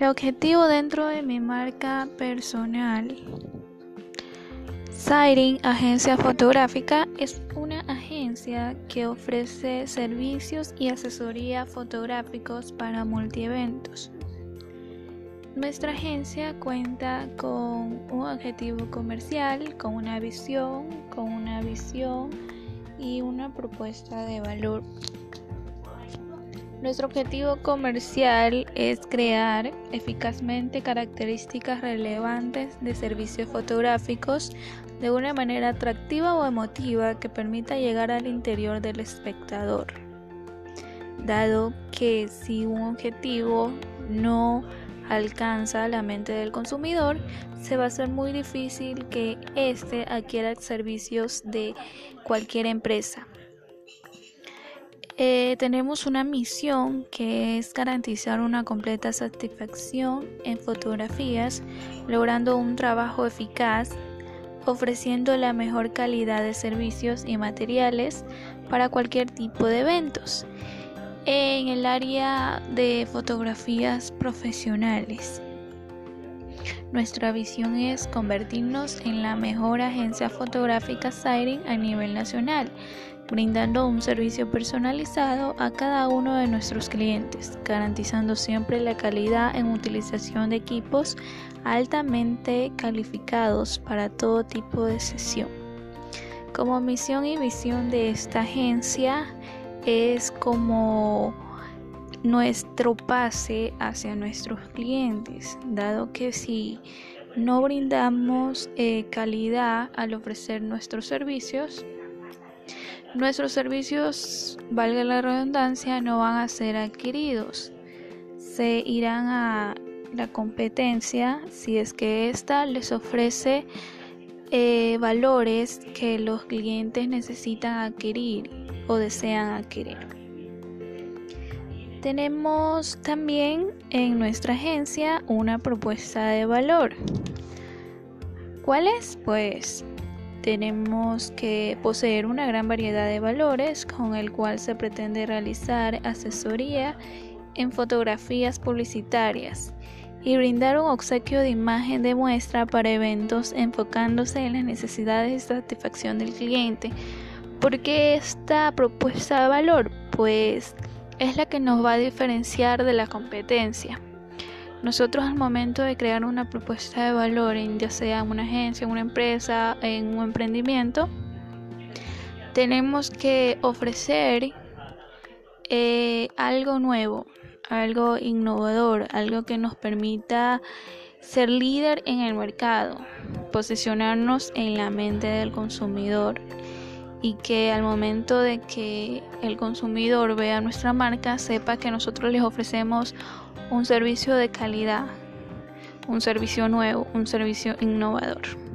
El objetivo dentro de mi marca personal, Siring Agencia Fotográfica, es una agencia que ofrece servicios y asesoría fotográficos para multieventos. Nuestra agencia cuenta con un objetivo comercial, con una visión, con una visión y una propuesta de valor. Nuestro objetivo comercial es crear eficazmente características relevantes de servicios fotográficos de una manera atractiva o emotiva que permita llegar al interior del espectador. Dado que si un objetivo no alcanza la mente del consumidor, se va a ser muy difícil que éste adquiera servicios de cualquier empresa. Eh, tenemos una misión que es garantizar una completa satisfacción en fotografías, logrando un trabajo eficaz, ofreciendo la mejor calidad de servicios y materiales para cualquier tipo de eventos. En el área de fotografías profesionales. Nuestra visión es convertirnos en la mejor agencia fotográfica Siren a nivel nacional, brindando un servicio personalizado a cada uno de nuestros clientes, garantizando siempre la calidad en utilización de equipos altamente calificados para todo tipo de sesión. Como misión y visión de esta agencia es como nuestro pase hacia nuestros clientes, dado que si no brindamos eh, calidad al ofrecer nuestros servicios, Nuestros servicios, valga la redundancia, no van a ser adquiridos. Se irán a la competencia si es que ésta les ofrece eh, valores que los clientes necesitan adquirir o desean adquirir. Tenemos también en nuestra agencia una propuesta de valor. ¿Cuál es? Pues tenemos que poseer una gran variedad de valores con el cual se pretende realizar asesoría en fotografías publicitarias y brindar un obsequio de imagen de muestra para eventos enfocándose en las necesidades y satisfacción del cliente. ¿Por qué esta propuesta de valor? Pues es la que nos va a diferenciar de la competencia. Nosotros al momento de crear una propuesta de valor, ya sea en una agencia, en una empresa, en un emprendimiento, tenemos que ofrecer eh, algo nuevo, algo innovador, algo que nos permita ser líder en el mercado, posicionarnos en la mente del consumidor y que al momento de que el consumidor vea nuestra marca sepa que nosotros les ofrecemos un servicio de calidad, un servicio nuevo, un servicio innovador.